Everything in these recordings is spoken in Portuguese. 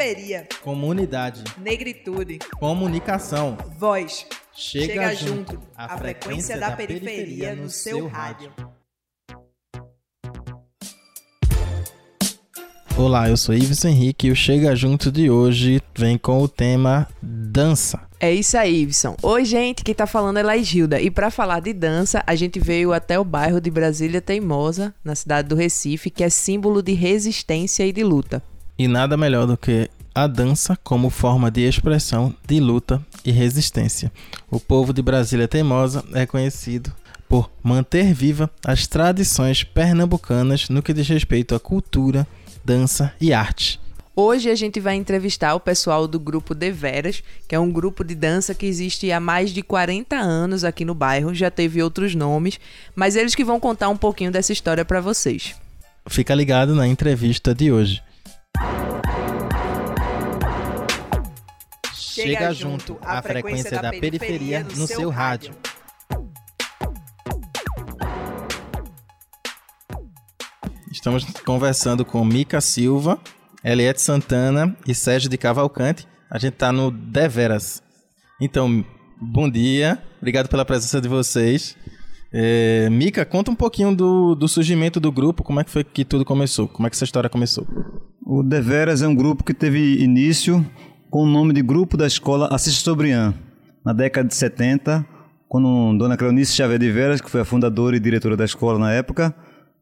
Periferia. Comunidade. Negritude. Comunicação. Voz. Chega, Chega junto. junto. A frequência da periferia no seu rádio. Olá, eu sou Ives Henrique e o Chega Junto de hoje vem com o tema dança. É isso aí, Ibson. Oi, gente, quem tá falando é Laís E para falar de dança, a gente veio até o bairro de Brasília Teimosa, na cidade do Recife, que é símbolo de resistência e de luta. E nada melhor do que a dança como forma de expressão de luta e resistência. O povo de Brasília Teimosa é conhecido por manter viva as tradições pernambucanas no que diz respeito à cultura, dança e arte. Hoje a gente vai entrevistar o pessoal do grupo Deveras, que é um grupo de dança que existe há mais de 40 anos aqui no bairro, já teve outros nomes, mas eles que vão contar um pouquinho dessa história para vocês. Fica ligado na entrevista de hoje. Chega junto a frequência da periferia no seu rádio. Estamos conversando com Mica Silva, Eliette Santana e Sérgio de Cavalcante. A gente está no Deveras. Então, bom dia, obrigado pela presença de vocês. É, Mica, conta um pouquinho do, do surgimento do grupo, como é que foi que tudo começou, como é que essa história começou? O Deveras é um grupo que teve início com o nome de Grupo da Escola Assis Sobrian, na década de 70, quando Dona Cleonice Xavier de Veras, que foi a fundadora e diretora da escola na época,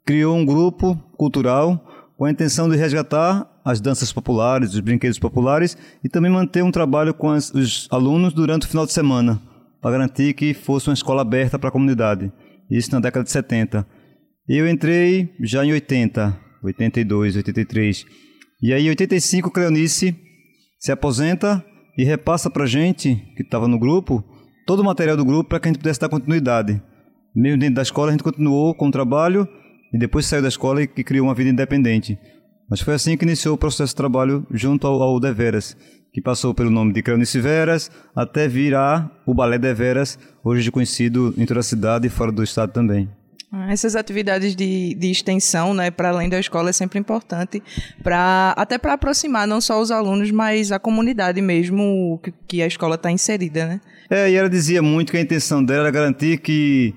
criou um grupo cultural com a intenção de resgatar as danças populares, os brinquedos populares e também manter um trabalho com as, os alunos durante o final de semana, para garantir que fosse uma escola aberta para a comunidade. Isso na década de 70. Eu entrei já em 80, 82, 83. E aí, em 85, Cleonice se aposenta e repassa para a gente, que estava no grupo, todo o material do grupo para que a gente pudesse dar continuidade. Mesmo dentro da escola, a gente continuou com o trabalho e depois saiu da escola e, criou uma vida independente. Mas foi assim que iniciou o processo de trabalho junto ao, ao Deveras, que passou pelo nome de Cleonice Veras até virar o Balé Deveras, hoje conhecido em toda a cidade e fora do estado também. Ah, essas atividades de, de extensão, né, para além da escola, é sempre importante, pra, até para aproximar não só os alunos, mas a comunidade mesmo que, que a escola está inserida. Né? É, e ela dizia muito que a intenção dela era garantir que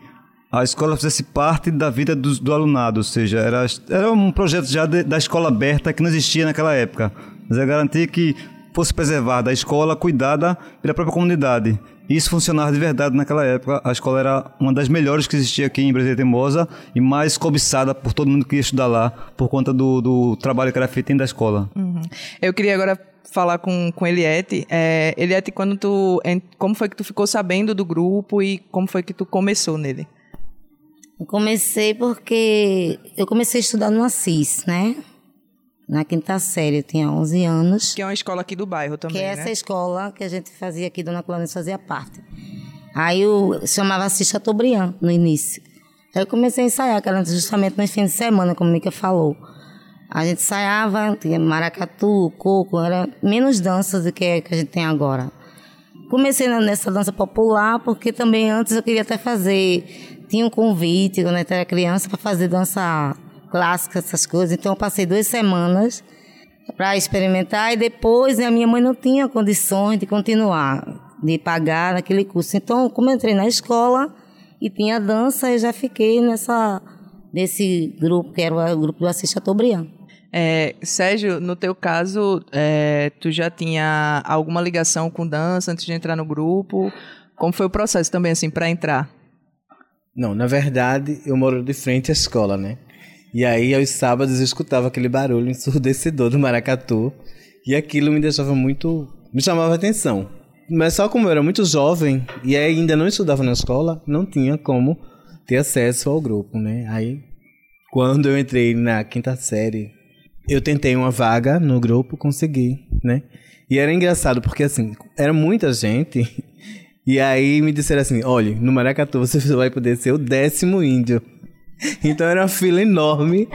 a escola fizesse parte da vida do, do alunado, ou seja, era, era um projeto já de, da escola aberta que não existia naquela época. Mas é garantir que fosse preservada a escola, cuidada pela própria comunidade. E isso funcionava de verdade naquela época. A escola era uma das melhores que existia aqui em Brasília Teimosa e mais cobiçada por todo mundo que ia estudar lá, por conta do, do trabalho que era feito dentro da escola. Uhum. Eu queria agora falar com, com Eliette. É, Eliette, quando tu, como foi que tu ficou sabendo do grupo e como foi que tu começou nele? Eu comecei porque eu comecei a estudar no Assis, né? Na quinta série, eu tinha 11 anos. Que é uma escola aqui do bairro também, Que né? é essa escola que a gente fazia aqui, Dona Clóvis fazia parte. Aí eu chamava Assis Chateaubriand no início. Aí eu comecei a ensaiar, que era justamente nos fins de semana, como a Mica falou. A gente ensaiava, tinha maracatu, coco, era menos danças do que, que a gente tem agora. Comecei nessa dança popular porque também antes eu queria até fazer tinha um convite quando eu era criança para fazer dança clássica, essas coisas. Então eu passei duas semanas para experimentar e depois a minha mãe não tinha condições de continuar, de pagar naquele curso. Então, como eu entrei na escola e tinha dança, eu já fiquei nessa nesse grupo que era o grupo do Assis Chateaubriand. É, Sérgio, no teu caso, é, tu já tinha alguma ligação com dança antes de entrar no grupo? Como foi o processo também, assim, para entrar? Não, na verdade, eu moro de frente à escola, né? E aí, aos sábados, eu escutava aquele barulho ensurdecedor do maracatu. E aquilo me deixava muito. me chamava atenção. Mas só como eu era muito jovem e ainda não estudava na escola, não tinha como ter acesso ao grupo, né? Aí, quando eu entrei na quinta série, eu tentei uma vaga no grupo, consegui, né? E era engraçado porque, assim, era muita gente e aí me disseram assim: olha, no Maracatu você vai poder ser o décimo índio. Então era uma fila enorme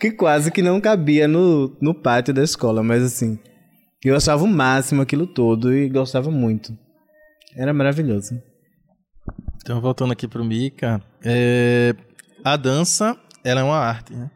que quase que não cabia no, no pátio da escola, mas assim, eu achava o máximo aquilo todo e gostava muito. Era maravilhoso. Então, voltando aqui pro Mika, é... a dança, ela é uma arte, né?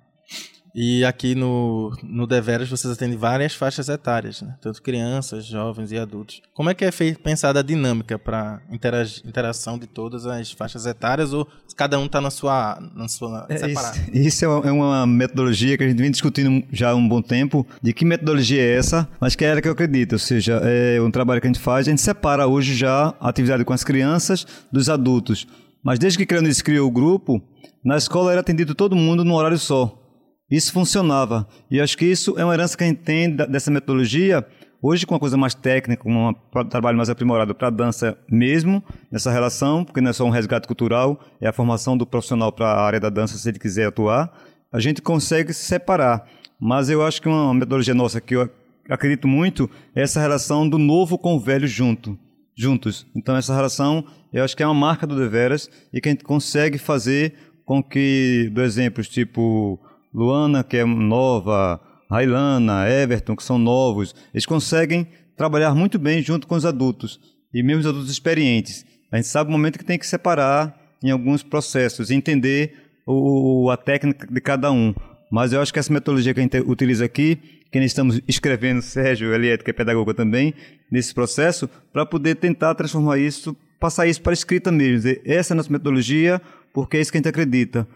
E aqui no, no Deveras vocês atendem várias faixas etárias, né? tanto crianças, jovens e adultos. Como é que é feita, pensada a dinâmica para interação de todas as faixas etárias ou cada um está na sua, na sua é, separada? Isso, isso, é uma metodologia que a gente vem discutindo já há um bom tempo, de que metodologia é essa, mas que é ela que eu acredito, ou seja, é um trabalho que a gente faz, a gente separa hoje já a atividade com as crianças dos adultos. Mas desde que Creunis criou o grupo, na escola era atendido todo mundo num horário só. Isso funcionava. E acho que isso é uma herança que a gente tem dessa metodologia, hoje com uma coisa mais técnica, um trabalho mais aprimorado para a dança mesmo, nessa relação, porque não é só um resgate cultural, é a formação do profissional para a área da dança, se ele quiser atuar, a gente consegue se separar. Mas eu acho que uma metodologia nossa que eu acredito muito é essa relação do novo com o velho junto, juntos. Então essa relação, eu acho que é uma marca do Deveras e que a gente consegue fazer com que, do exemplos tipo Luana, que é nova, Railana, Everton, que são novos, eles conseguem trabalhar muito bem junto com os adultos, e mesmo os adultos experientes. A gente sabe o momento que tem que separar em alguns processos, entender o, a técnica de cada um. Mas eu acho que essa metodologia que a gente utiliza aqui, que nós estamos escrevendo, Sérgio Eliette, que é pedagoga também, nesse processo, para poder tentar transformar isso, passar isso para a escrita mesmo. Dizer, essa é a nossa metodologia, porque é isso que a gente acredita.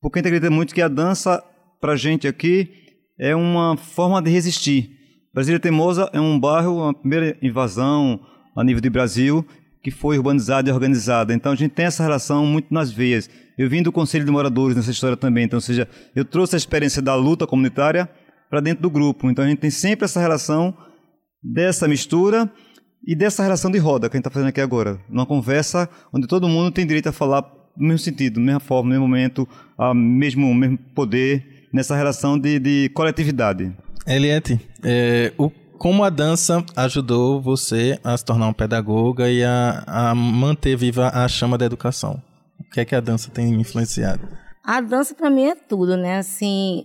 Porque a gente acredita muito que a dança para a gente aqui é uma forma de resistir. Brasília Teimosa é um bairro, a primeira invasão a nível de Brasil, que foi urbanizada e organizada. Então a gente tem essa relação muito nas veias. Eu vim do Conselho de Moradores nessa história também, então, ou seja, eu trouxe a experiência da luta comunitária para dentro do grupo. Então a gente tem sempre essa relação dessa mistura e dessa relação de roda que a gente está fazendo aqui agora. Numa conversa onde todo mundo tem direito a falar no mesmo sentido, na mesma forma, no mesmo momento, a mesmo, mesmo poder nessa relação de, de coletividade. Eliette, é, o, como a dança ajudou você a se tornar um pedagoga e a, a manter viva a chama da educação? O que é que a dança tem influenciado? A dança para mim é tudo, né? Assim,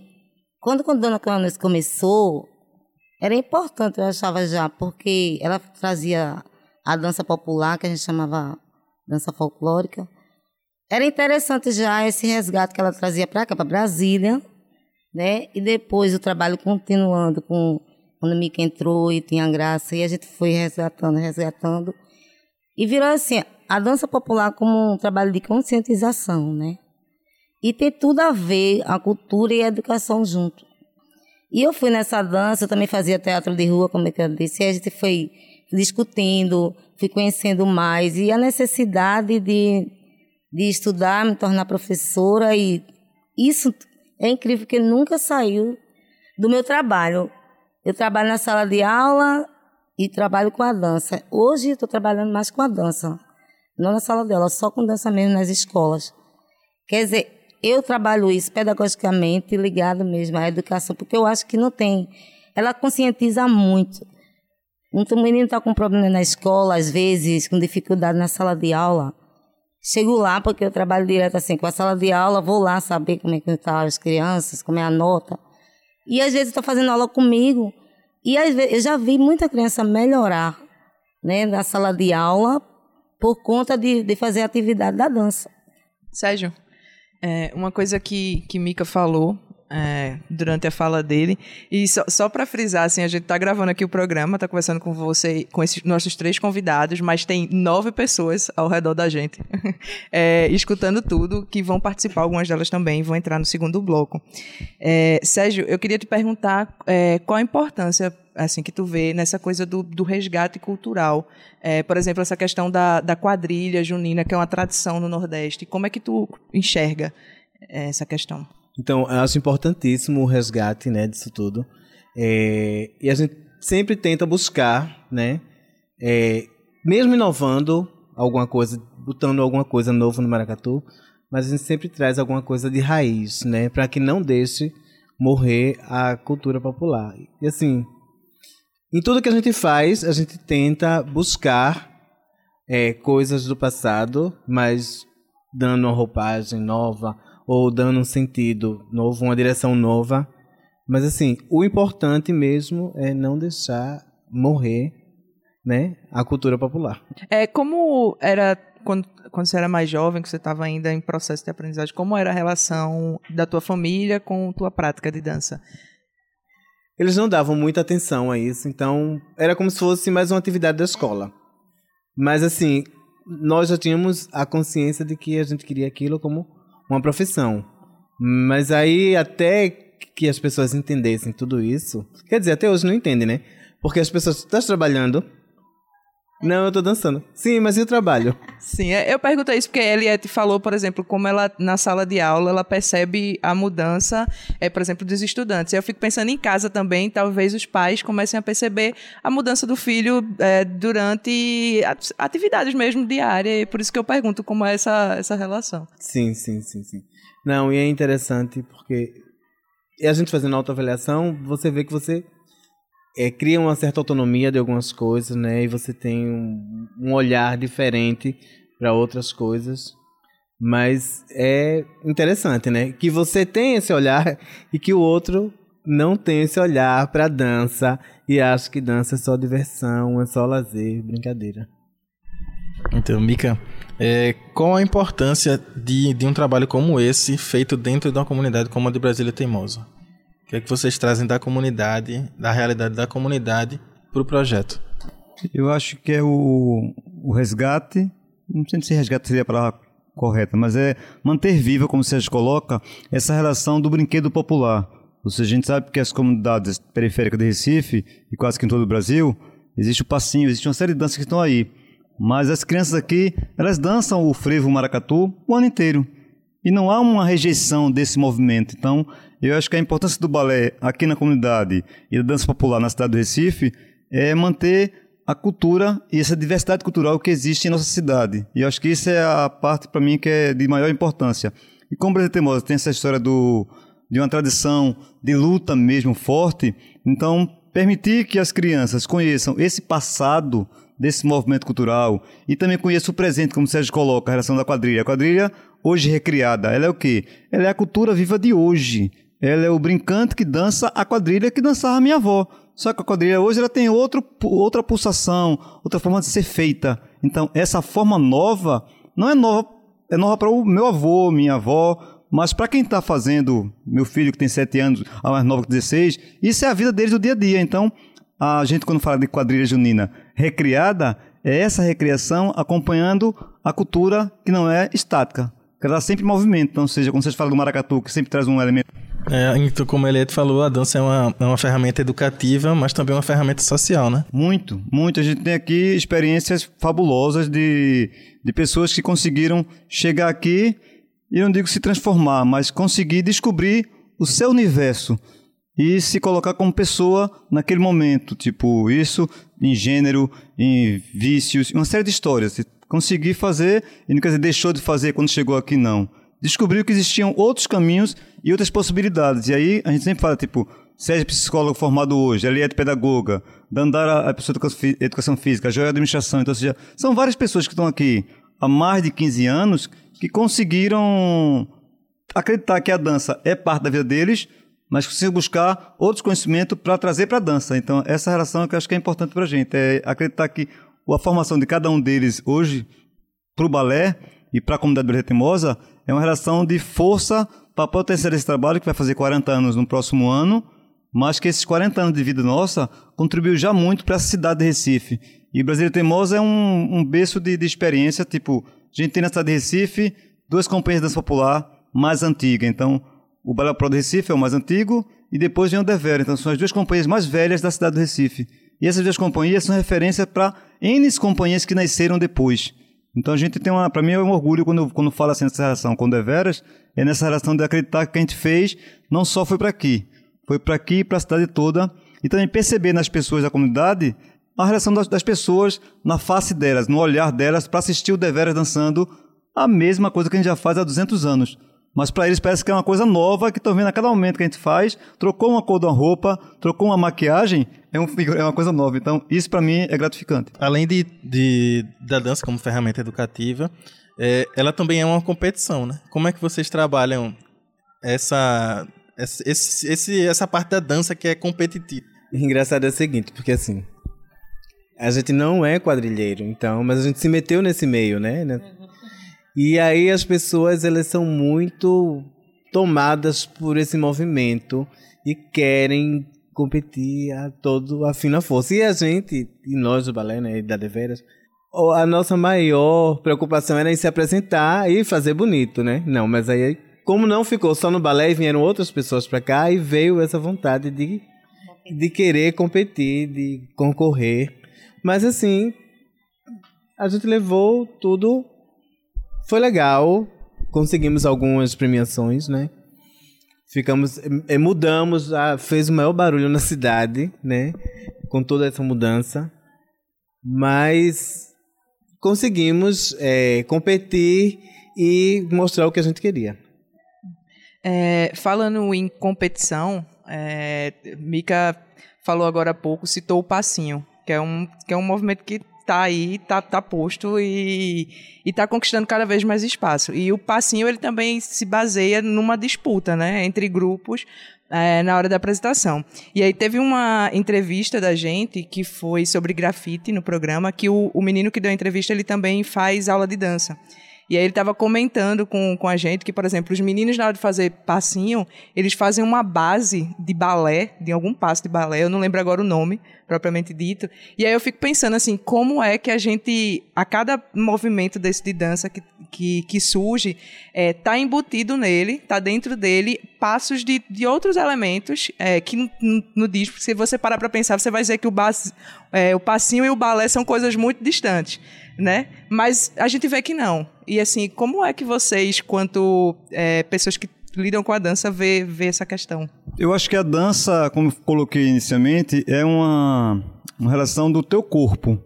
quando, quando a Dona Cleonice começou, era importante, eu achava já, porque ela trazia a dança popular, que a gente chamava dança folclórica. Era interessante já esse resgate que ela trazia para cá, para Brasília, né? E depois o trabalho continuando com quando o Mica entrou e tinha graça, e a gente foi resgatando, resgatando. E virou assim, a dança popular como um trabalho de conscientização, né? E tem tudo a ver a cultura e a educação junto. E eu fui nessa dança, eu também fazia teatro de rua, como eu disse, e a gente foi discutindo, fui conhecendo mais, e a necessidade de, de estudar, me tornar professora, e isso é incrível que nunca saiu do meu trabalho. Eu trabalho na sala de aula e trabalho com a dança. Hoje estou trabalhando mais com a dança, não na sala de aula, só com dança mesmo nas escolas. Quer dizer, eu trabalho isso pedagogicamente ligado mesmo à educação, porque eu acho que não tem. Ela conscientiza muito. Um menino está com problema na escola, às vezes, com dificuldade na sala de aula. Chego lá, porque eu trabalho direto assim com a sala de aula, vou lá saber como é que estão tá as crianças, como é a nota. E às vezes estou fazendo aula comigo. E às vezes eu já vi muita criança melhorar né, na sala de aula por conta de, de fazer a atividade da dança. Sérgio, é, uma coisa que, que Mica falou é, durante a fala dele. E só, só para frisar, assim, a gente está gravando aqui o programa, está conversando com você, com esses nossos três convidados, mas tem nove pessoas ao redor da gente, é, escutando tudo, que vão participar, algumas delas também vão entrar no segundo bloco. É, Sérgio, eu queria te perguntar é, qual a importância assim que tu vê nessa coisa do, do resgate cultural. É, por exemplo, essa questão da, da quadrilha junina, que é uma tradição no Nordeste. Como é que tu enxerga é, essa questão? Então, eu acho importantíssimo o resgate, né, disso tudo. É, e a gente sempre tenta buscar, né, é, mesmo inovando alguma coisa, botando alguma coisa nova no maracatu, mas a gente sempre traz alguma coisa de raiz, né, para que não deixe morrer a cultura popular. E assim, em tudo que a gente faz, a gente tenta buscar é, coisas do passado, mas dando uma roupagem nova, ou dando um sentido novo, uma direção nova. Mas assim, o importante mesmo é não deixar morrer, né, a cultura popular. É como era quando, quando você era mais jovem, que você estava ainda em processo de aprendizagem, como era a relação da tua família com tua prática de dança? Eles não davam muita atenção a isso, então era como se fosse mais uma atividade da escola. Mas assim, nós já tínhamos a consciência de que a gente queria aquilo como uma profissão. Mas aí até que as pessoas entendessem tudo isso, quer dizer, até hoje não entendem, né? Porque as pessoas estão trabalhando, não, eu tô dançando. Sim, mas e o trabalho? Sim, é, eu perguntei isso porque a Eliette falou, por exemplo, como ela, na sala de aula, ela percebe a mudança, é, por exemplo, dos estudantes. Eu fico pensando em casa também, talvez os pais comecem a perceber a mudança do filho é, durante atividades mesmo diárias, e por isso que eu pergunto como é essa, essa relação. Sim, sim, sim, sim. Não, e é interessante porque a gente fazendo autoavaliação, você vê que você é, cria uma certa autonomia de algumas coisas, né? E você tem um, um olhar diferente para outras coisas. Mas é interessante, né? Que você tem esse olhar e que o outro não tem esse olhar para dança e acha que dança é só diversão, é só lazer, brincadeira. Então, Mika, é, qual a importância de, de um trabalho como esse feito dentro de uma comunidade como a de Brasília Teimosa? O que é que vocês trazem da comunidade, da realidade da comunidade, para o projeto? Eu acho que é o, o resgate, não sei se resgate seria a palavra correta, mas é manter viva, como você coloca, essa relação do brinquedo popular. Ou seja, a gente sabe que as comunidades periféricas de Recife, e quase que em todo o Brasil, existe o passinho, existe uma série de danças que estão aí. Mas as crianças aqui, elas dançam o frevo maracatu o ano inteiro. E não há uma rejeição desse movimento. Então, eu acho que a importância do balé aqui na comunidade e da dança popular na cidade do Recife é manter a cultura e essa diversidade cultural que existe em nossa cidade. E eu acho que isso é a parte, para mim, que é de maior importância. E como Brasil Teimosa tem essa história do, de uma tradição de luta mesmo forte, então permitir que as crianças conheçam esse passado desse movimento cultural e também conheçam o presente, como o Sérgio coloca, a relação da quadrilha. A quadrilha, hoje recriada, ela é o quê? Ela é a cultura viva de hoje. Ela é o brincante que dança a quadrilha que dançava minha avó. Só que a quadrilha hoje ela tem outro, outra pulsação, outra forma de ser feita. Então, essa forma nova não é nova, é nova para o meu avô, minha avó, mas para quem está fazendo, meu filho que tem 7 anos, a mais nova que 16, isso é a vida deles do dia a dia. Então, a gente quando fala de quadrilha junina recriada, é essa recriação acompanhando a cultura que não é estática, que ela está sempre em movimento. Então, seja, quando vocês falam do maracatu, que sempre traz um elemento é, então, como ele falou, a dança é uma, é uma ferramenta educativa, mas também uma ferramenta social, né? Muito, muito. A gente tem aqui experiências fabulosas de, de pessoas que conseguiram chegar aqui, e não digo se transformar, mas conseguir descobrir o seu universo e se colocar como pessoa naquele momento. Tipo, isso em gênero, em vícios, uma série de histórias. Conseguir fazer, e não quer dizer deixou de fazer quando chegou aqui, não descobriu que existiam outros caminhos e outras possibilidades. E aí a gente sempre fala, tipo, Sérgio psicólogo formado hoje, Eliette pedagoga, Dandara a pessoa de educação física, Joel administração. Então, ou seja, são várias pessoas que estão aqui há mais de 15 anos que conseguiram acreditar que a dança é parte da vida deles, mas conseguiram buscar outros conhecimentos para trazer para a dança. Então, essa relação é que eu acho que é importante para a gente, é acreditar que a formação de cada um deles hoje para o balé e para a comunidade brasileira é uma relação de força para potenciar esse trabalho que vai fazer 40 anos no próximo ano, mas que esses 40 anos de vida nossa contribuiu já muito para essa cidade de Recife. E Brasília Teimosa é um, um berço de, de, experiência, tipo, a gente tem na cidade de Recife duas companhias de dança popular mais antigas. Então, o Balé Pro do Recife é o mais antigo e depois vem o Devera. Então, são as duas companhias mais velhas da cidade do Recife. E essas duas companhias são referência para N companhias que nasceram depois. Então a gente tem uma, para mim é um orgulho quando quando fala assim nessa relação com o Deveras, é nessa relação de acreditar que a gente fez não só foi para aqui, foi para aqui e para a cidade toda e também perceber nas pessoas da comunidade a relação das, das pessoas na face delas, no olhar delas para assistir o Deveras dançando a mesma coisa que a gente já faz há 200 anos. Mas para eles parece que é uma coisa nova que estão vendo a cada momento que a gente faz. Trocou uma cor de uma roupa, trocou uma maquiagem, é, um, é uma coisa nova. Então, isso para mim é gratificante. Além de, de, da dança como ferramenta educativa, é, ela também é uma competição, né? Como é que vocês trabalham essa, essa, esse, essa parte da dança que é competitiva? Engraçado é o seguinte, porque assim, A gente não é quadrilheiro, então, mas a gente se meteu nesse meio, né? E aí as pessoas, elas são muito tomadas por esse movimento e querem competir a todo a fina força. E a gente, e nós do balé, né, da Deveras, a nossa maior preocupação era em se apresentar e fazer bonito, né? Não, mas aí, como não ficou só no balé vieram outras pessoas para cá, e veio essa vontade de, de querer competir, de concorrer. Mas assim, a gente levou tudo, foi legal, conseguimos algumas premiações, né? ficamos é, mudamos fez o maior barulho na cidade né? Com toda essa mudança. Mas conseguimos é, competir e mostrar o que a gente queria. É, falando em competição é, Mika falou agora há pouco citou o passinho que é um que é um movimento que tá aí, tá, tá posto e, e tá conquistando cada vez mais espaço. E o passinho, ele também se baseia numa disputa, né, entre grupos é, na hora da apresentação. E aí teve uma entrevista da gente que foi sobre grafite no programa, que o, o menino que deu a entrevista, ele também faz aula de dança. E aí ele estava comentando com, com a gente que, por exemplo, os meninos na hora de fazer passinho, eles fazem uma base de balé, de algum passo de balé, eu não lembro agora o nome, propriamente dito. E aí eu fico pensando assim, como é que a gente, a cada movimento desse de dança que, que, que surge, é, tá embutido nele, tá dentro dele, passos de, de outros elementos é, que no, disco, se você parar para pensar, você vai dizer que o, bas, é, o passinho e o balé são coisas muito distantes né? Mas a gente vê que não. E assim, como é que vocês, quanto é, pessoas que lidam com a dança, vê, vê essa questão? Eu acho que a dança, como coloquei inicialmente, é uma, uma relação do teu corpo.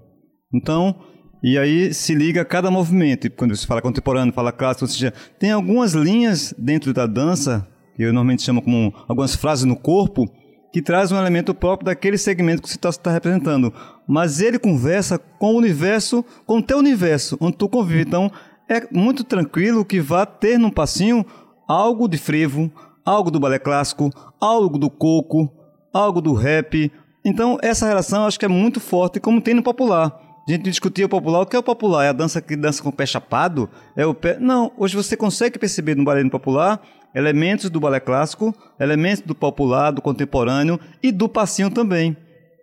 Então, e aí se liga a cada movimento. Quando você fala contemporâneo, fala clássico, ou seja, tem algumas linhas dentro da dança, que eu normalmente chamo como algumas frases no corpo, que traz um elemento próprio daquele segmento que você está tá representando. Mas ele conversa com o universo, com o teu universo, onde tu convive. Então, é muito tranquilo que vá ter num passinho algo de frevo, algo do balé clássico, algo do coco, algo do rap. Então, essa relação acho que é muito forte, como tem no popular. A gente discutia o popular. O que é o popular? É a dança que dança com o pé chapado? É o pé... Não, hoje você consegue perceber no balé popular elementos do balé clássico, elementos do popular, do contemporâneo e do passinho também.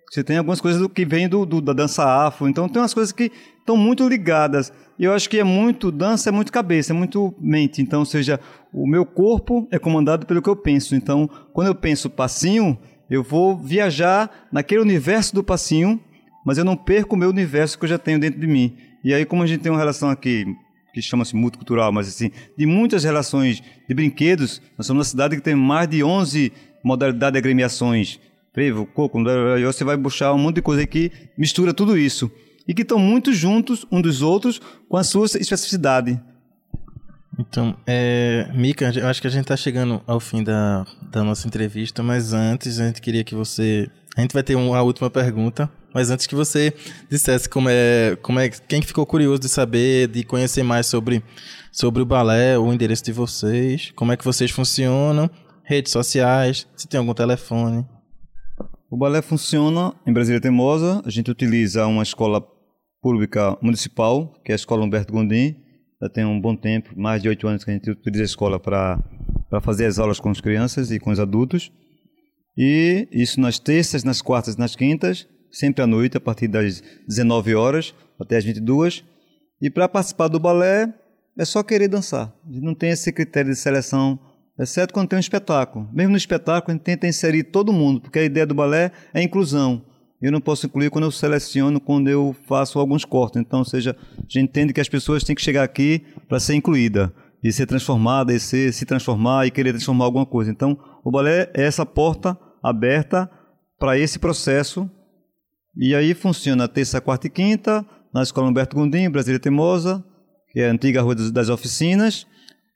Você tem algumas coisas que vêm do, do, da dança afro, então tem umas coisas que estão muito ligadas. E eu acho que é muito dança, é muito cabeça, é muito mente. Então, ou seja, o meu corpo é comandado pelo que eu penso. Então, quando eu penso passinho, eu vou viajar naquele universo do passinho, mas eu não perco o meu universo que eu já tenho dentro de mim. E aí, como a gente tem uma relação aqui que chama-se multicultural, mas assim, de muitas relações de brinquedos. Nós somos uma cidade que tem mais de 11 modalidades de agremiações. Frevo, coco, você vai buscar um monte de coisa que mistura tudo isso. E que estão muito juntos um dos outros com a sua especificidade. Então, é, Mika, eu acho que a gente está chegando ao fim da, da nossa entrevista, mas antes a gente queria que você. A gente vai ter uma última pergunta mas antes que você dissesse como é, como é, quem ficou curioso de saber, de conhecer mais sobre, sobre o balé, o endereço de vocês, como é que vocês funcionam, redes sociais, se tem algum telefone. O balé funciona em Brasília Teimosa. A gente utiliza uma escola pública municipal, que é a Escola Humberto Gondim. Já tem um bom tempo, mais de oito anos que a gente utiliza a escola para fazer as aulas com as crianças e com os adultos. E isso nas terças, nas quartas e nas quintas sempre à noite, a partir das 19 horas até as 22. E para participar do balé, é só querer dançar. A gente não tem esse critério de seleção, exceto quando tem um espetáculo. Mesmo no espetáculo, a gente tenta inserir todo mundo, porque a ideia do balé é inclusão. Eu não posso incluir quando eu seleciono, quando eu faço alguns cortes. Então, ou seja, a gente entende que as pessoas têm que chegar aqui para ser incluída e ser transformada, e ser, se transformar e querer transformar alguma coisa. Então, o balé é essa porta aberta para esse processo e aí funciona terça, quarta e quinta, na Escola Humberto Gondim, Brasília Teimosa, que é a antiga Rua das Oficinas,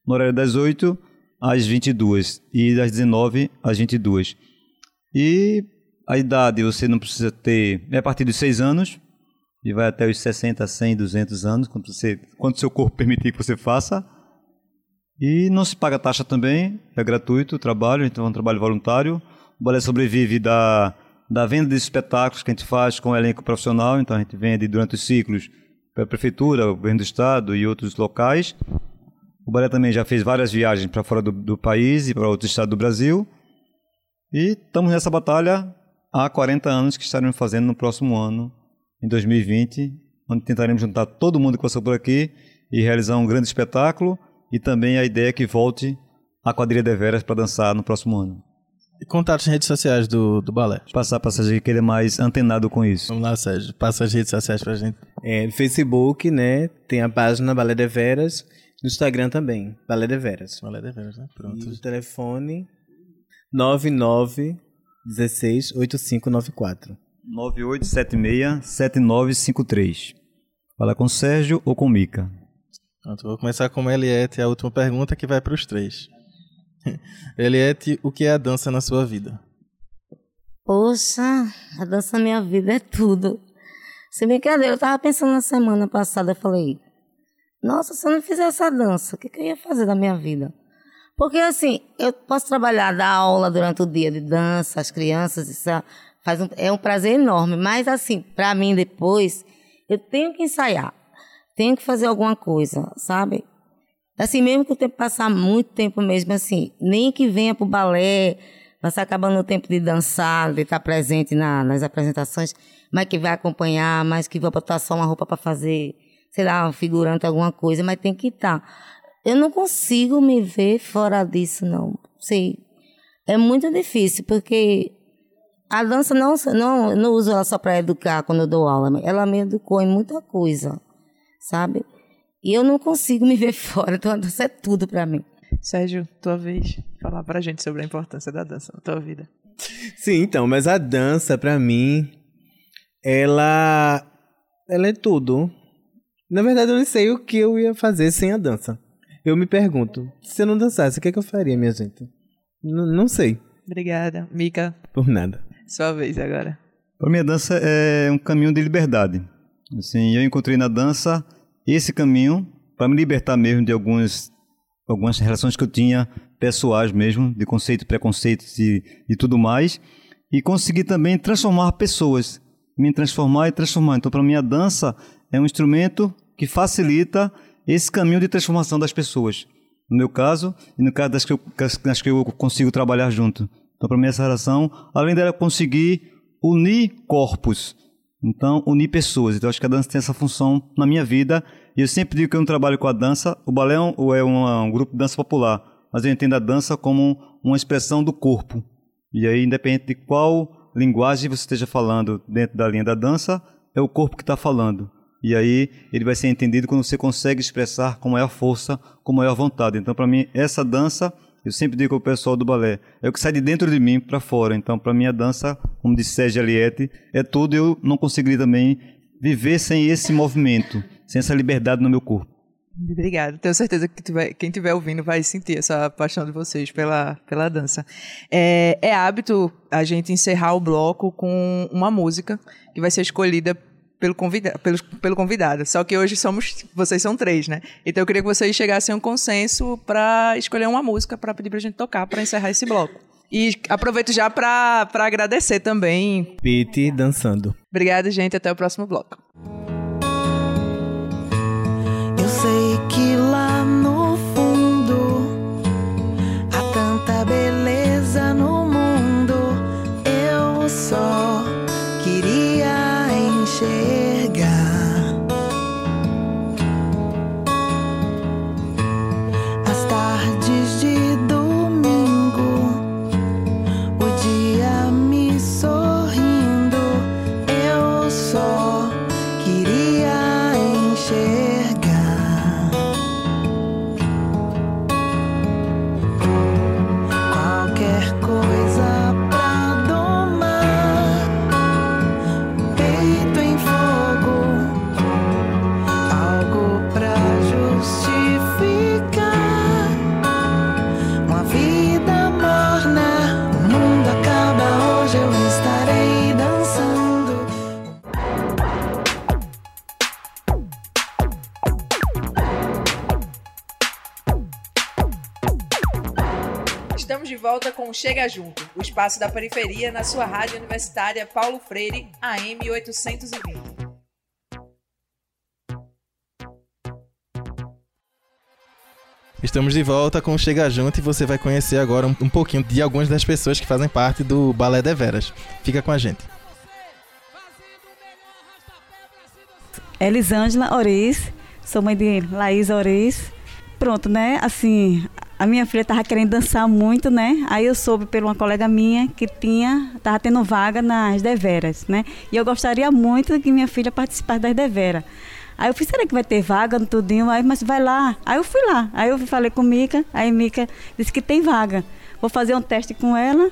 no horário das 8 às 22 e das 19 às 22. E a idade você não precisa ter, é a partir dos 6 anos, e vai até os 60, 100, 200 anos, quando, você, quando seu corpo permitir que você faça. E não se paga taxa também, é gratuito o trabalho, então é um trabalho voluntário. O balé sobrevive da da venda de espetáculos que a gente faz com o elenco profissional. Então a gente vende durante os ciclos para a prefeitura, o governo do estado e outros locais. O balé também já fez várias viagens para fora do, do país e para outros estados do Brasil. E estamos nessa batalha há 40 anos que estaremos fazendo no próximo ano, em 2020, onde tentaremos juntar todo mundo que passou por aqui e realizar um grande espetáculo e também a ideia é que volte a quadrilha de veras para dançar no próximo ano. E contatos nas redes sociais do, do balé. Passar para Sérgio que ele é mais antenado com isso. Vamos lá, Sérgio. Passa as redes sociais pra gente. É, no Facebook, né? Tem a página Balé de Veras. No Instagram também, Balé de Veras. Balé de veras, né? Pronto. E o telefone 99 16 8594. 9876-7953. Fala com Sérgio ou com Mica. Pronto, vou começar com Eliette, a última pergunta que vai para os três. Eliette, o que é a dança na sua vida? Poxa, a dança na minha vida é tudo. Sem brincadeira, eu tava pensando na semana passada, eu falei, nossa, se eu não fizesse a dança, o que, que eu ia fazer da minha vida? Porque assim, eu posso trabalhar, dar aula durante o dia de dança, as crianças, isso é- faz um, é um prazer enorme. Mas assim, para mim depois, eu tenho que ensaiar, tenho que fazer alguma coisa, sabe? Assim, mesmo que eu tenha que passar muito tempo mesmo assim, nem que venha pro balé, você acabando o tempo de dançar, de estar presente na- nas apresentações, mas que vai acompanhar, mas que vai botar só uma roupa para fazer, sei lá, um figurante, alguma coisa, mas tem que estar. Eu não consigo me ver fora disso, não. Sei. É muito difícil, porque a dança não, não, eu não uso ela só para educar quando eu dou aula, ela me educou em muita coisa, sabe? E eu não consigo me ver fora, então a dança é tudo para mim. Sérgio, tua vez, falar pra gente sobre a importância da dança na tua vida. Sim, então, mas a dança, pra mim, ela. Ela é tudo. Na verdade, eu não sei o que eu ia fazer sem a dança. Eu me pergunto, se eu não dançasse, o que, é que eu faria, minha gente? N- não sei, Obrigada. Mica, por nada. sua vez agora. Para mim, a dança é um caminho de liberdade. Assim, eu encontrei na dança esse caminho para me libertar mesmo de algumas, algumas relações que eu tinha pessoais mesmo, de conceito, preconceitos e, e tudo mais, e conseguir também transformar pessoas, me transformar e transformar. Então, para mim, a dança é um instrumento que facilita esse caminho de transformação das pessoas. No meu caso, e no caso das que eu, das que eu consigo trabalhar junto. Então, para mim, essa relação, além dela conseguir unir corpos, então unir pessoas. Então, acho que a dança tem essa função na minha vida. E eu sempre digo que eu não trabalho com a dança. O balé é um, é um, grupo de dança popular, mas eu entendo a dança como uma expressão do corpo. E aí, independente de qual linguagem você esteja falando dentro da linha da dança, é o corpo que está falando. E aí ele vai ser entendido quando você consegue expressar com maior força, com maior vontade. Então, para mim, essa dança, eu sempre digo ao pessoal do balé, é o que sai de dentro de mim para fora. Então, para mim, a dança, como disse Sérgio Aliette, é tudo. Eu não conseguiria também viver sem esse movimento, sem essa liberdade no meu corpo. Obrigada. Tenho certeza que tiver- quem estiver ouvindo vai sentir essa paixão de vocês pela, pela dança. É, é hábito a gente encerrar o bloco com uma música que vai ser escolhida pelo, convida pelo, pelo convidado. Só que hoje somos vocês são três, né? Então eu queria que vocês chegassem a um consenso para escolher uma música para pedir pra gente tocar para encerrar esse bloco. E aproveito já para agradecer também. Pete dançando. Obrigada, gente. Até o próximo bloco. Volta com o Chega Junto, o espaço da periferia na sua rádio universitária Paulo Freire, AM 820. Estamos de volta com o Chega Junto e você vai conhecer agora um, um pouquinho de algumas das pessoas que fazem parte do Balé de Veras. Fica com a gente. Elisângela Oriz, sou mãe de Laís Oriz. Pronto, né? Assim, a minha filha estava querendo dançar muito, né? Aí eu soube por uma colega minha que tinha, estava tendo vaga nas deveras, né? E eu gostaria muito que minha filha participasse das deveras. Aí eu falei, será que vai ter vaga no tudinho? Aí, mas vai lá. Aí eu fui lá. Aí eu falei com Mica, aí Mica disse que tem vaga. Vou fazer um teste com ela.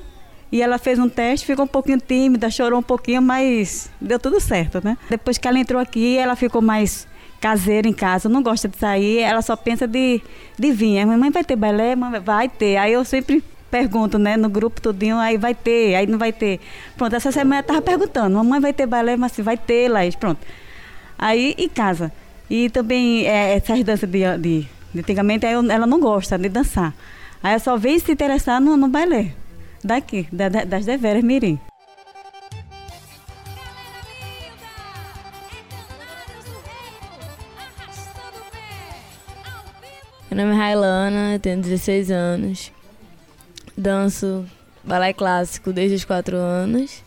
E ela fez um teste, ficou um pouquinho tímida, chorou um pouquinho, mas deu tudo certo, né? Depois que ela entrou aqui, ela ficou mais caseira em casa, não gosta de sair, ela só pensa de, de vir. A mamãe vai ter balé? Mamãe, vai ter. Aí eu sempre pergunto, né, no grupo tudinho, aí vai ter, aí não vai ter. Pronto, essa semana ela tava perguntando, mamãe vai ter balé, mas se vai ter, Laís, pronto. Aí em casa. E também é, essas danças de, de, de antigamente aí ela não gosta de dançar. Aí ela só veio se interessar no, no balé. Daqui, da, da, das deveras Mirim. Meu nome é Railana, tenho 16 anos. Danço balé clássico desde os 4 anos.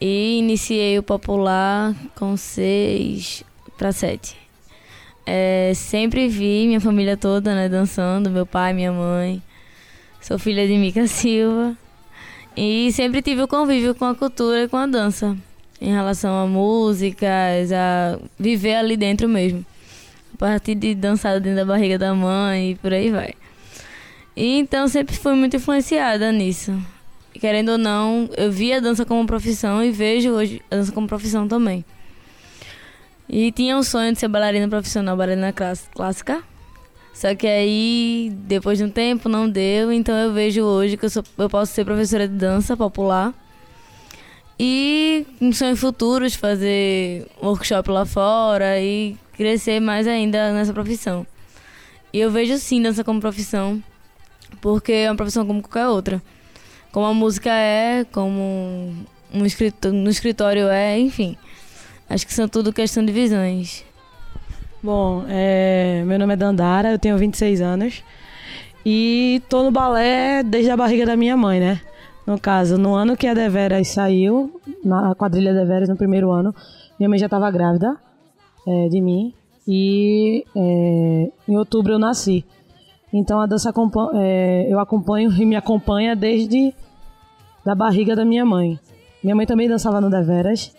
E iniciei o popular com 6 para 7. É, sempre vi minha família toda né, dançando, meu pai, minha mãe. Sou filha de Mica Silva. E sempre tive o convívio com a cultura e com a dança. Em relação a músicas, a viver ali dentro mesmo. Partir de dançar dentro da barriga da mãe e por aí vai. E então sempre fui muito influenciada nisso. Querendo ou não, eu vi a dança como profissão e vejo hoje a dança como profissão também. E tinha um sonho de ser bailarina profissional, bailarina clássica. Só que aí, depois de um tempo, não deu. Então eu vejo hoje que eu, sou, eu posso ser professora de dança popular. E um sonho futuro de fazer workshop lá fora e crescer mais ainda nessa profissão. E eu vejo sim dança como profissão, porque é uma profissão como qualquer outra. Como a música é, como um escritório, no escritório é, enfim. Acho que são tudo questão de visões. Bom, é, meu nome é Dandara, eu tenho 26 anos e tô no balé desde a barriga da minha mãe, né? No caso, no ano que a Deveras saiu, na quadrilha Deveras, no primeiro ano, minha mãe já estava grávida é, de mim e é, em outubro eu nasci. Então a dança é, eu acompanho e me acompanha desde da barriga da minha mãe. Minha mãe também dançava no Deveras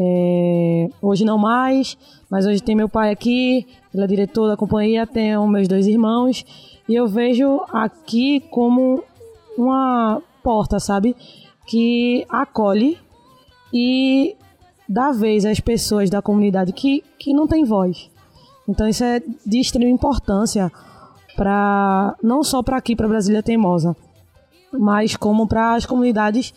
é, hoje não mais, mas hoje tem meu pai aqui, ele é diretor da companhia, tenho meus dois irmãos, e eu vejo aqui como uma porta, sabe? Que acolhe e dá vez às pessoas da comunidade que, que não tem voz. Então isso é de extrema importância para não só para aqui, para Brasília Teimosa, mas como para as comunidades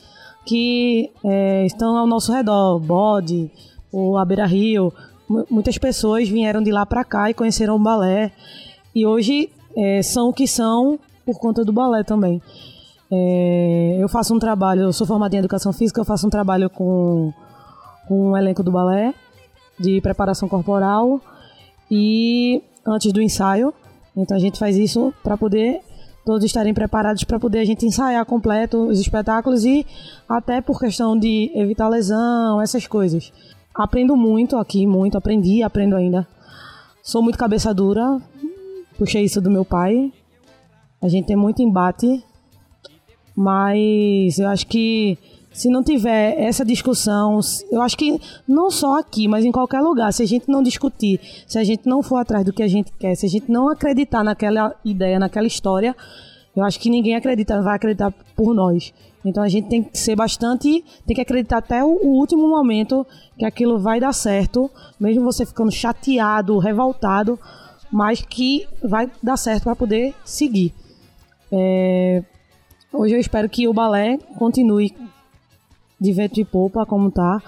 que é, estão ao nosso redor, Bode, o Abeira Rio. Muitas pessoas vieram de lá para cá e conheceram o balé. E hoje é, são o que são por conta do balé também. É, eu faço um trabalho, eu sou formada em educação física, eu faço um trabalho com, com o elenco do balé, de preparação corporal e antes do ensaio. Então a gente faz isso para poder todos estarem preparados para poder a gente ensaiar completo os espetáculos e até por questão de evitar lesão, essas coisas. Aprendo muito aqui, muito, aprendi, aprendo ainda. Sou muito cabeça dura, puxei isso do meu pai. A gente tem muito embate, mas eu acho que se não tiver essa discussão, eu acho que não só aqui, mas em qualquer lugar, se a gente não discutir, se a gente não for atrás do que a gente quer, se a gente não acreditar naquela ideia, naquela história, eu acho que ninguém acredita, vai acreditar por nós. Então a gente tem que ser bastante, tem que acreditar até o, último momento que aquilo vai dar certo, mesmo você ficando chateado, revoltado, mas que vai dar certo para poder seguir. É, hoje eu espero que o balé continue de vento e popa como tá.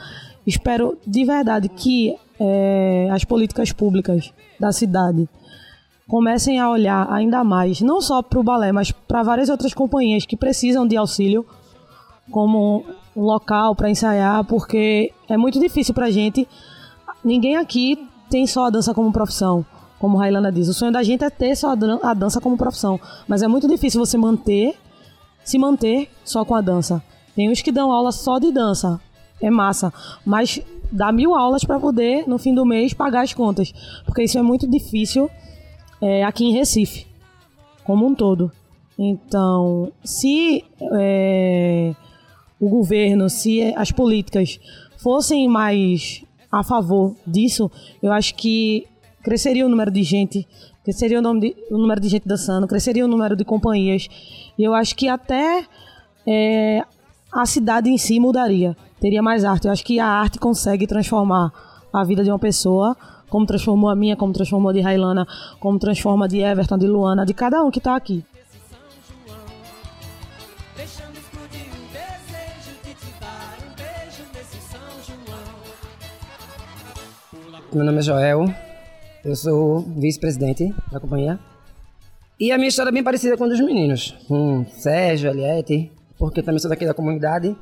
Espero de verdade que é, as políticas públicas da cidade comecem a olhar ainda mais, não só para o balé, mas para várias outras companhias que precisam de auxílio, como um local para ensaiar, porque é muito difícil para a gente. Ninguém aqui tem só a dança como profissão, como Railana diz. O sonho da gente é ter só a dança como profissão, mas é muito difícil você manter, se manter só com a dança. Tem uns que dão aula só de dança, é massa, mas dá mil aulas para poder, no fim do mês, pagar as contas, porque isso é muito difícil é, aqui em Recife, como um todo. Então, se é, o governo, se as políticas fossem mais a favor disso, eu acho que cresceria o número de gente, cresceria o, de- o número de gente dançando, cresceria o número de companhias. E eu acho que até é, a cidade em si mudaria, teria mais arte. Eu acho que a arte consegue transformar a vida de uma pessoa, como transformou a minha, como transformou a de Railana, como transforma a de Everton, de Luana, de cada um que está aqui. Meu nome é Joel, eu sou vice-presidente da companhia. E a minha história é bem parecida com a dos meninos, com Sérgio, Eliette, porque também sou daqui da comunidade.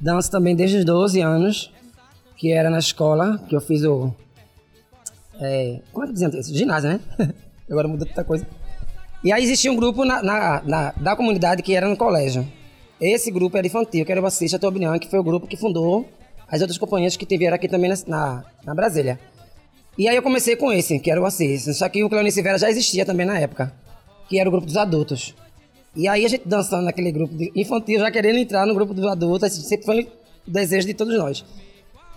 Danço também desde os 12 anos, que era na escola, que eu fiz o. É, como é que dizia isso? Ginásio, né? Agora mudou tanta coisa. E aí existia um grupo na, na- na- da comunidade que era no colégio. Esse grupo era infantil, que era o Assista Tobrian, que foi o grupo que fundou as outras companhias que tiveram aqui também na, na Brasília. E aí eu comecei com esse, que era o Assis. Só que o Cleonice Vera já existia também na época, que era o grupo dos adultos. E aí a gente dançando naquele grupo infantil, já querendo entrar no grupo dos adultos, esse sempre foi o desejo de todos nós.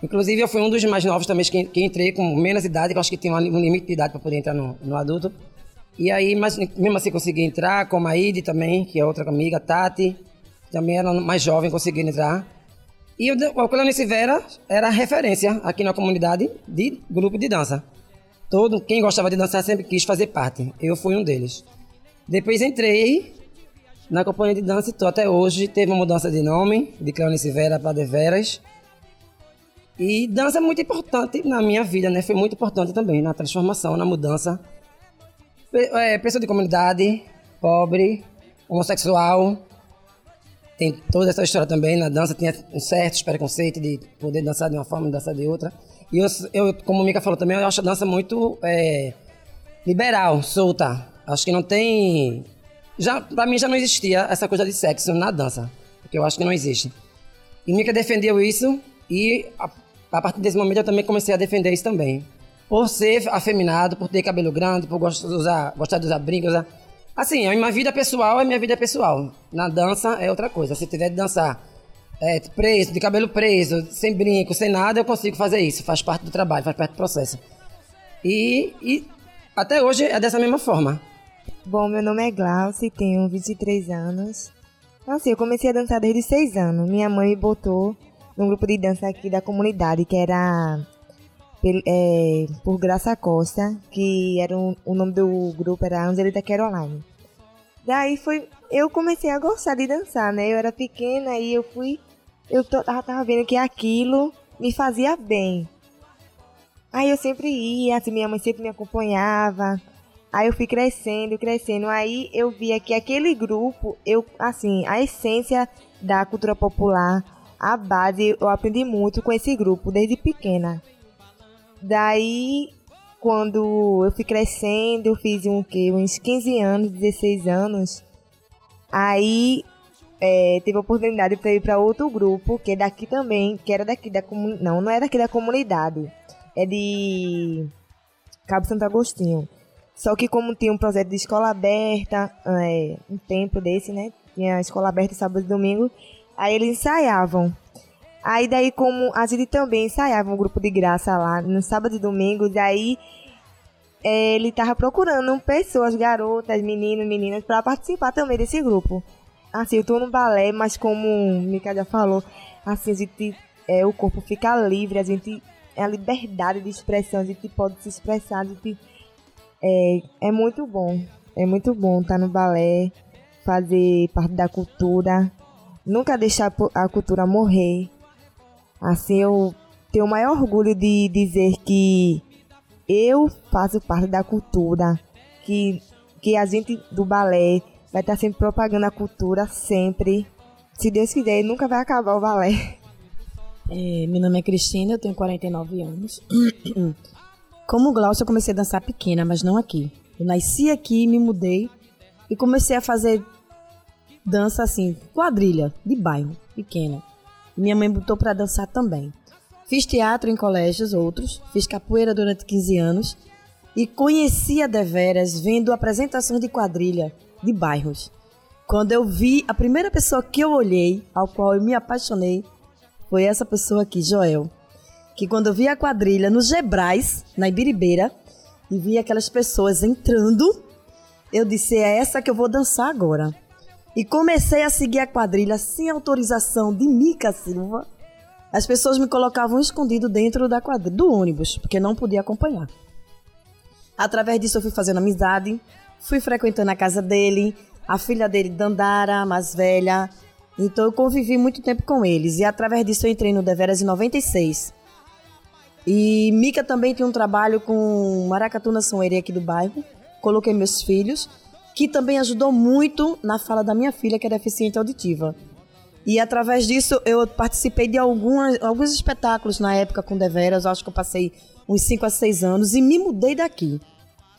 Inclusive eu fui um dos mais novos também que, que entrei com menos idade, que eu acho que tinha um limite de idade para poder entrar no, no adulto. E aí, mas mesmo assim consegui entrar, como a Ide também, que é outra amiga, Tati, também era mais jovem, conseguiu entrar. E o, Cleonice Vera era referência aqui na comunidade de grupo de dança. Todo quem gostava de dançar sempre quis fazer parte. Eu fui um deles. Depois entrei na companhia de dança e tô até hoje. Teve uma mudança de nome, de Cleonice Vera para Deveras. E dança é muito importante na minha vida, né? Foi muito importante também na transformação, na mudança. É, pessoa de comunidade, pobre, homossexual, tem toda essa história também. Na dança tinha um certo preconceito de poder dançar de uma forma e dançar de outra. E eu, eu como o Mika falou também, eu acho a dança muito é, liberal, solta. Acho que não tem. Já, pra mim já não existia essa coisa de sexo na dança. Porque eu acho que não existe. E Mika defendeu isso e a, a partir desse momento eu também comecei a defender isso também. Por ser afeminado, por ter cabelo grande, por gostar de usar, gostar de usar brinco, usar... Assim, a minha vida pessoal é minha vida pessoal. Na dança é outra coisa. Se tiver de dançar é, preso, de cabelo preso, sem brinco, sem nada, eu consigo fazer isso. Faz parte do trabalho, faz parte do processo. E, e até hoje é dessa mesma forma. Bom, meu nome é Glauci, tenho 23 anos. Então, assim, eu comecei a dançar desde 6 anos. Minha mãe me botou num grupo de dança aqui da comunidade, que era é, por Graça Costa, que era um- o nome do grupo era Angelita Caroline. Daí foi, eu comecei a gostar de dançar, né? Eu era pequena e eu fui, eu to- tava, tava vendo que aquilo me fazia bem. Aí eu sempre ia, assim, minha mãe sempre me acompanhava. Aí eu fui crescendo, crescendo. Aí eu via que aquele grupo, eu, assim, a essência da cultura popular, a base, eu aprendi muito com esse grupo desde pequena. Daí, quando eu fui crescendo, eu fiz um quê? Uns 15 anos, 16 anos. Aí é, teve a oportunidade para ir para outro grupo, que é daqui também, que era daqui da comunidade. Não, não é daqui da comunidade. É de Cabo Santo Agostinho. Só que como tinha um projeto de escola aberta, é, um tempo desse, né? Tinha escola aberta sábado e domingo, aí eles ensaiavam. Aí daí como a gente também ensaiava um grupo de graça lá no sábado e domingo, daí é, ele tava procurando pessoas, garotas, meninos, meninas, para participar também desse grupo. Assim, eu tô no balé, mas como o Mika já falou, assim, a gente, é, o corpo fica livre, a gente, é a liberdade de expressão, a gente pode se expressar, a gente, é, é muito bom, é muito bom estar no balé, fazer parte da cultura, nunca deixar a cultura morrer. Assim, eu tenho o maior orgulho de dizer que eu faço parte da cultura. que, que a gente do balé vai estar sempre propagando a cultura, sempre. Se Deus quiser, nunca vai acabar o balé. É, meu nome é Cristina, eu tenho 49 anos. Como Glaucio, eu comecei a dançar pequena, mas não aqui. Eu nasci aqui, me mudei e comecei a fazer dança assim, quadrilha, de bairro, pequena. Minha mãe botou para dançar também. Fiz teatro em colégios, outros. Fiz capoeira durante 15 anos. E conhecia deveras vendo apresentações de quadrilha de bairros. Quando eu vi, a primeira pessoa que eu olhei, ao qual eu me apaixonei, foi essa pessoa aqui, Joel. Que quando eu vi a quadrilha no Gebrais, na Ibiribeira, e vi aquelas pessoas entrando, eu disse: é essa que eu vou dançar agora. E comecei a seguir a quadrilha sem autorização de Mica Silva. As pessoas me colocavam escondido dentro da quadrilha, do ônibus, porque não podia acompanhar. Através disso eu fui fazendo amizade, fui frequentando a casa dele, a filha dele, Dandara, mais velha. Então eu convivi muito tempo com eles. E através disso eu entrei no Deveras em 96. E Mica também tinha um trabalho com Maracatu na São aqui do bairro. Coloquei meus filhos, que também ajudou muito na fala da minha filha, que é deficiente auditiva. E através disso eu participei de algumas, alguns espetáculos na época com Deveras. Acho que eu passei uns 5 a 6 anos e me mudei daqui.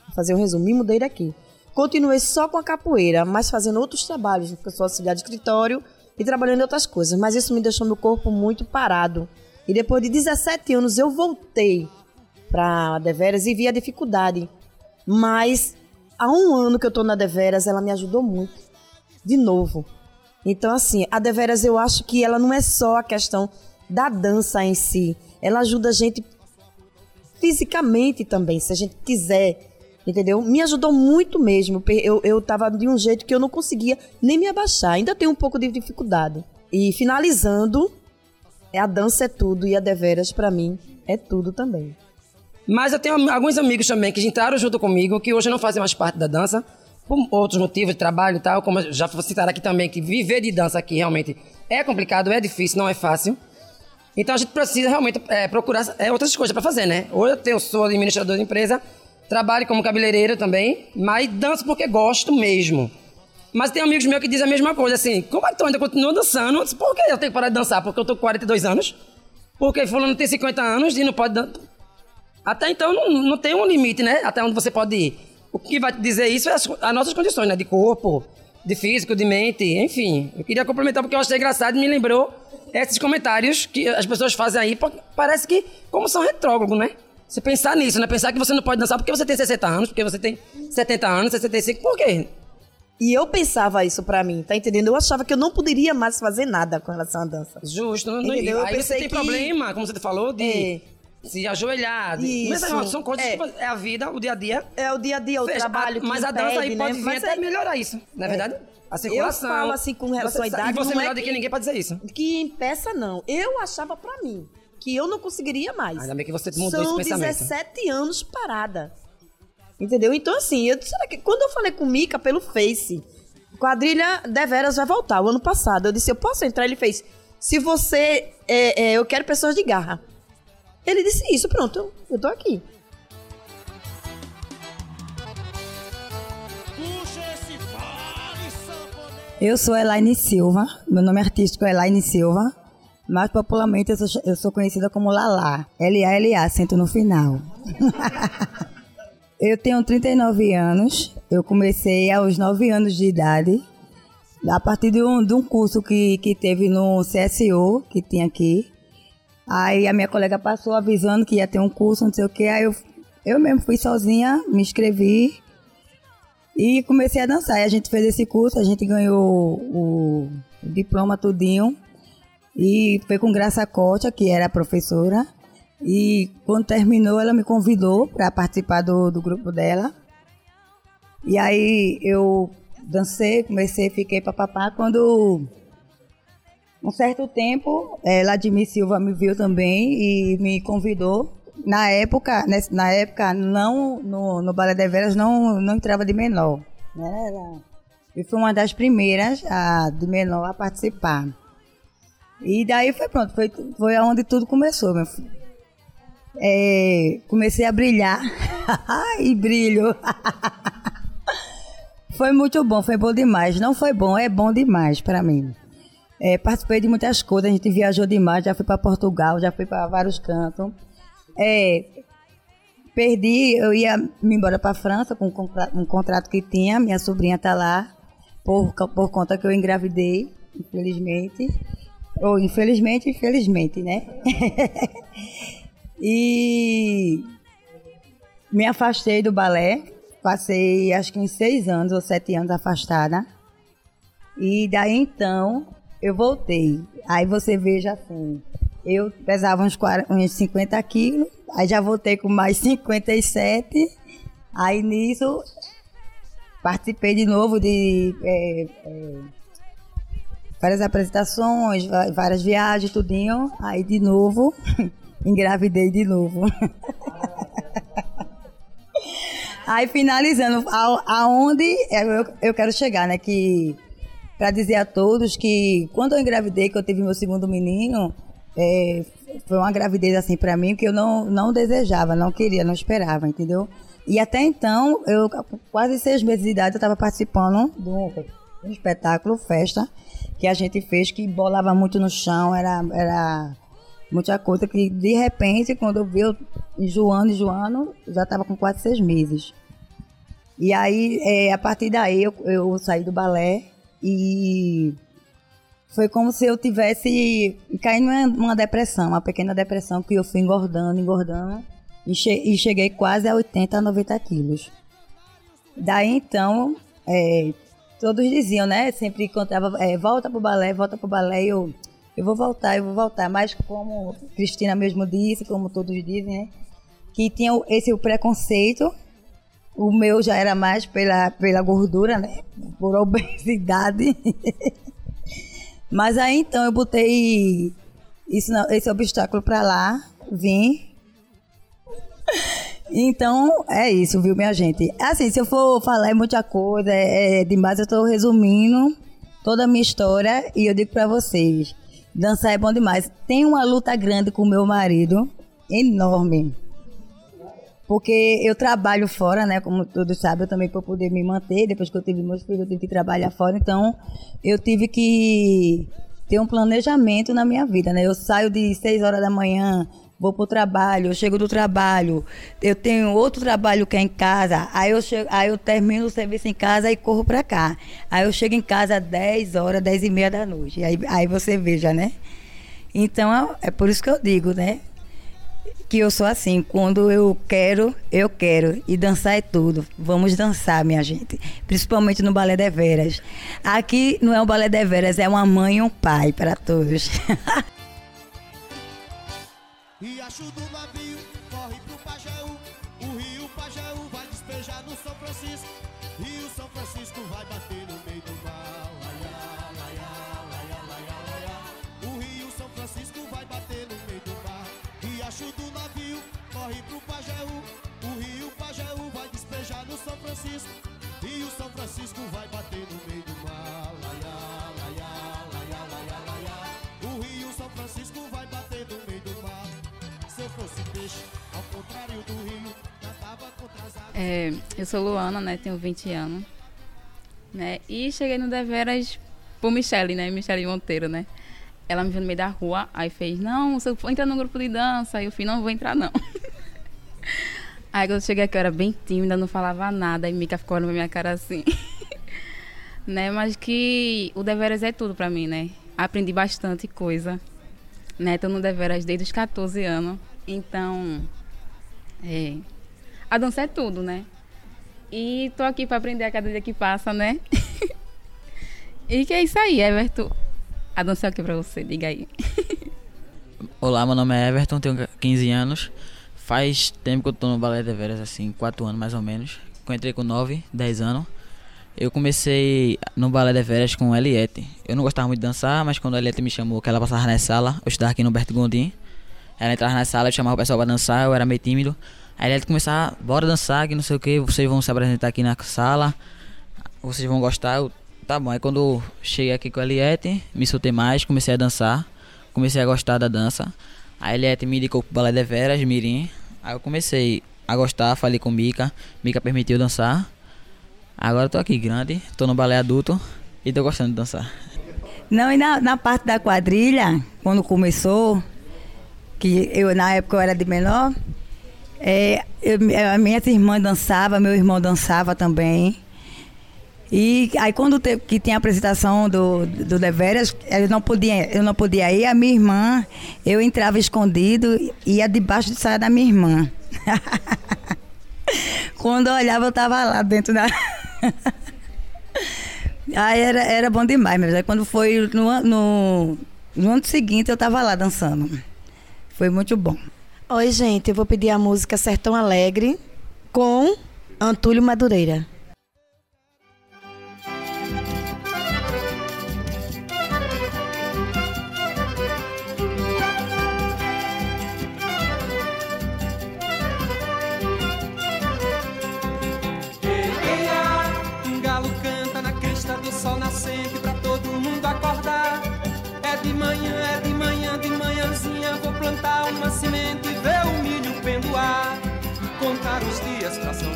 Vou fazer um resumo, me mudei daqui. Continuei só com a capoeira, mas fazendo outros trabalhos, porque eu sou auxiliar de escritório e trabalhando em outras coisas. Mas isso me deixou meu corpo muito parado. E depois de 17 anos eu voltei para a Deveras e vi a dificuldade. Mas há um ano que eu estou na Deveras, ela me ajudou muito. De novo. Então, assim, a Deveras eu acho que ela não é só a questão da dança em si. Ela ajuda a gente fisicamente também, se a gente quiser. Entendeu? Me ajudou muito mesmo. Eu, eu de um jeito que eu não conseguia nem me abaixar. Ainda tenho um pouco de dificuldade. E finalizando, a dança é tudo e a Deveras, para mim, é tudo também. Mas eu tenho alguns amigos também que entraram junto comigo, que hoje não fazem mais parte da dança, por outros motivos de trabalho e tal, como já citaram aqui também, que viver de dança aqui realmente é complicado, é difícil, não é fácil. Então a gente precisa realmente é, procurar é, outras coisas para fazer, né? Hoje eu, tenho, sou administrador de empresa, trabalho como cabeleireiro também, mas danço porque gosto mesmo. Mas tem amigos meus que dizem a mesma coisa, assim, como é que tu ainda continua dançando? Eu disse, Por que eu tenho que parar de dançar? Porque eu tô com 42 anos? Porque fulano tem 50 anos e não pode dançar? Até então não, não tem um limite, né? Até onde você pode ir. O que vai dizer isso é as, as nossas condições, né? De corpo, de físico, de mente, enfim. Eu queria complementar porque eu achei engraçado e me lembrou esses comentários que as pessoas fazem aí, parece que como são retrógrados, né? Você pensar nisso, né? Pensar que você não pode dançar porque você tem 60 anos, porque você tem 70 anos, 65, por quê? E eu pensava isso pra mim, tá entendendo? Eu achava que eu não poderia mais fazer nada com relação à dança. Justo, não, Entendeu? Eu aí você tem que- problema, como você falou, de se ajoelhar. Isso. Mas são coisas É. que é a vida, o dia a dia. É o dia a dia, o Fecha. trabalho que Mas a dança aí impede, pode né? vir Mas até é- melhorar isso, não é verdade? A Eu circulação. falo assim com relação à idade. E você não melhor é do que ninguém pra dizer isso. Que impeça, não. Eu achava pra mim que eu não conseguiria mais. Ainda bem que você mudou esse São pensamento. 17 anos parada. Entendeu? Então, assim, eu, será que, quando eu falei com o Mica pelo Face, quadrilha Deveras vai voltar, o ano passado. Eu disse, eu posso entrar? Ele fez, se você. é, é, eu quero pessoas de garra. Ele disse isso, pronto, eu, eu tô aqui. Eu sou Elaine Silva, meu nome artístico é Elaine Silva, mas popularmente eu sou, eu sou conhecida como Lala, L-A-L-A, acento no final. eu tenho 39 anos, eu comecei aos 9 anos de idade, a partir de um, de um curso que, que teve no CSO, que tinha aqui. Aí a minha colega passou avisando que ia ter um curso, não sei o que, aí eu, eu mesmo fui sozinha, me inscrevi, e comecei a dançar. E a gente fez esse curso, a gente ganhou o, o diploma tudinho. E foi com Graça Costa, que era a professora. E quando terminou, ela me convidou para participar do, do grupo dela. E aí eu dancei, comecei, fiquei papapá. Quando um certo tempo, eh, Vladimir Silva me viu também e me convidou. Na época, na época não, no, no Balé de Veras não, não entrava de menor. Né? Eu fui uma das primeiras a, de menor a participar. E daí foi pronto, foi, foi onde tudo começou, meu filho. É, comecei a brilhar. Ai, brilho. foi muito bom, foi bom demais. Não foi bom, é bom demais para mim. É, participei de muitas coisas, a gente viajou demais, já fui para Portugal, já fui para vários cantos. É, perdi, eu ia me embora para França com um contrato, que tinha, minha sobrinha tá lá, por, por conta que eu engravidei, infelizmente. Ou infelizmente, infelizmente, né? e me afastei do balé, passei acho que uns seis anos ou sete anos afastada. E daí então eu voltei. Aí você veja assim, eu pesava uns, 40, uns 50 quilos, aí já voltei com mais 57. Aí nisso participei de novo de é, é, várias apresentações, várias viagens, tudinho. Aí de novo, engravidei de novo. Aí finalizando, aonde eu, eu quero chegar, né? Que para dizer a todos que quando eu engravidei, que eu tive meu segundo menino, é, foi uma gravidez assim para mim que eu não, não desejava, não queria, não esperava, entendeu? E até então, eu quase seis meses de idade, eu estava participando de um, um espetáculo, festa, que a gente fez, que bolava muito no chão, era, era muita coisa que de repente, quando eu vi eu enjoando, enjoando, já estava com quase seis meses. E aí, é, a partir daí, eu, eu saí do balé e foi como se eu tivesse caído numa, depressão, uma pequena depressão que eu fui engordando, engordando e, che- e cheguei quase a 80, 90 quilos. Daí então, é, todos diziam, né? Sempre contava, é, volta pro balé, volta pro balé, eu, eu vou voltar, eu vou voltar. Mas como Cristina mesmo disse, como todos dizem, né? Que tinha esse o preconceito. O meu já era mais pela, pela gordura, né? Por obesidade. Mas aí então eu botei isso, esse obstáculo pra lá, vim. Então é isso, viu, minha gente? Assim, se eu for falar é muita coisa, é, é demais, eu tô resumindo toda a minha história e eu digo pra vocês: dançar é bom demais. Tem uma luta grande com o meu marido, enorme. Porque eu trabalho fora, né? Como todos sabem, eu também para poder me manter. Depois que eu tive meus filhos, eu tive que trabalhar fora. Então, eu tive que ter um planejamento na minha vida, né? Eu saio de 6 horas da manhã, vou pro trabalho, eu chego do trabalho, eu tenho outro trabalho que é em casa, aí eu, chego, aí eu termino o serviço em casa e corro para cá. Aí eu chego em casa às 10 horas, 10 e meia da noite. Aí, aí você veja, né? Então, é por isso que eu digo, né? que eu sou assim, quando eu quero, eu quero. E dançar é tudo. Vamos dançar, minha gente. Principalmente no Balé de Veras. Aqui não é um Balé de Veras, é uma mãe e um pai para todos. Riacho do navio corre pro Pajeú. O rio Pajeú vai despejar no São Francisco. E o São Francisco vai bater no meio do mar. Laiá, laiá, laiá, laiá, laiá. O rio São Francisco vai bater no meio do mar. Riacho do navio corre pro Pajeú. O rio Pajeú vai despejar no São Francisco. E o São Francisco vai bater no meio do mar. É, eu sou Luana, né? Tenho 20 anos. Né? E cheguei no Deveras por Michele, né? Michele Monteiro, né? Ela me viu no meio da rua, aí fez, não, você entra no grupo de dança. Aí eu fui, não vou entrar, não. aí quando eu cheguei aqui, eu era bem tímida, não falava nada. Aí Mica ficou olhando pra minha cara assim. né? Mas que o Deveras é tudo pra mim, né? Aprendi bastante coisa. Né? Tô no Deveras desde os 14 anos. Então, é, a dança é tudo, né? E tô aqui pra aprender a cada dia que passa, né? e que é isso aí, Everton. A dança é o que pra você? Diga aí. Olá, meu nome é Everton, tenho 15 anos. Faz tempo que eu tô no Balé de Veras, assim, 4 anos mais ou menos. Eu entrei com 9, 10 anos. Eu comecei no Balé de Veras com Eliette. Eu não gostava muito de dançar, mas quando a Eliette me chamou, que ela passava na sala, eu estudava aqui no Berto Gondim. Ela entrava na sala, chamava o pessoal pra dançar, eu era meio tímido. Aí a Eliette começava, bora dançar, que não sei o que, vocês vão se apresentar aqui na sala, vocês vão gostar. Eu, tá bom, aí quando cheguei aqui com a Eliette, me soltei mais, comecei a dançar, comecei a gostar da dança. A Eliette me indicou pro Balé de Veras, Mirim. Aí eu comecei a gostar, falei com Mica, Mica permitiu dançar. Agora eu tô aqui grande, tô no balé adulto e tô gostando de dançar. Não, e na, na parte da quadrilha, quando começou, que eu na época eu era de menor, é, eu, a minhas irmãs dançavam, meu irmão dançava também. E aí quando que tinha a apresentação do, do Deveras, eu não podia, eu não podia ir, a minha irmã, eu entrava escondido ia debaixo de saia da minha irmã. quando eu olhava, eu estava lá dentro da. aí era, era bom demais, mas aí quando foi no, no, no ano seguinte eu estava lá dançando. Foi muito bom. Oi, gente, eu vou pedir a música Sertão Alegre com Antúlio Madureira.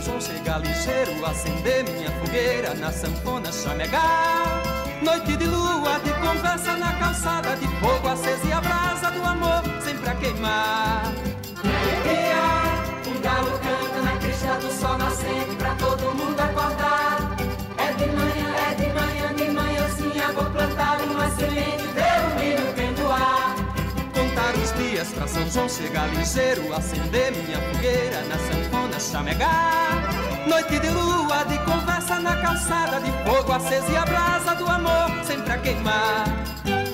João chegar ligeiro, acender minha fogueira na sanfona chamegar. Noite de lua, de conversa na calçada, de fogo aceso e a brasa do amor sempre a queimar. Um galo canta na crista do sol nascente pra todo mundo acordar. É de manhã, é de manhã, de manhãzinha vou plantar uma semente, São João chegar ligeiro, acender minha fogueira na sanfona chamegar. Noite de lua, de conversa na calçada, de fogo aceso e a brasa do amor sempre a queimar.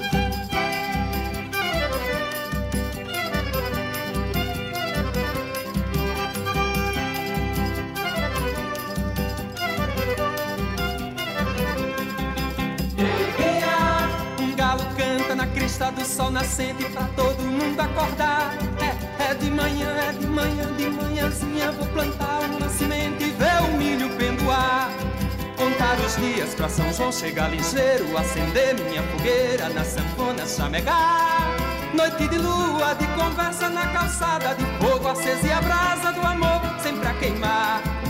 Do sol nascente pra todo mundo acordar. É, é de manhã, é de manhã, de manhãzinha vou plantar uma semente e ver o milho pendoar. Contar os dias pra São João chegar ligeiro, acender minha fogueira na sanfona chamegar. Noite de lua, de conversa na calçada, de fogo aceso e a brasa do amor sempre a queimar.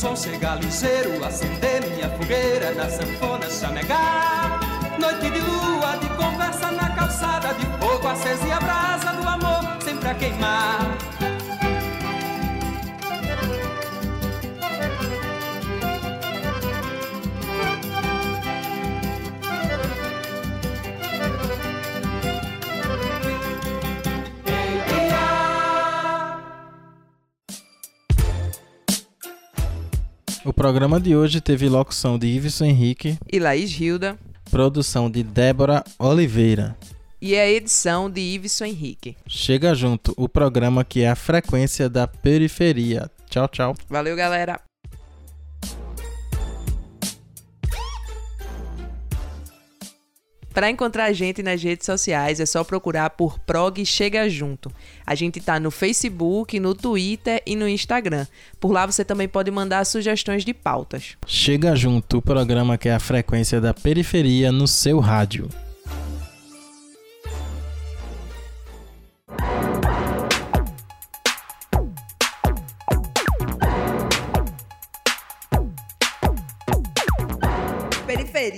João chegar ligeiro, acender minha fogueira na sanfona chamegar. Noite de lua, de conversa na calçada, de fogo aceso e a brasa do amor sempre a queimar. O programa de hoje teve locução de Iveson Henrique, E Laís Hilda. produção de Débora Oliveira. E a edição de Iveson Henrique. Chega junto, o programa que é a frequência da periferia. Tchau, tchau. Valeu, galera. Para encontrar a gente nas redes sociais é só procurar por Prog Chega Junto. A gente tá no Facebook, no Twitter e no Instagram. Por lá você também pode mandar sugestões de pautas. Chega junto, o programa que é a frequência da periferia no seu rádio.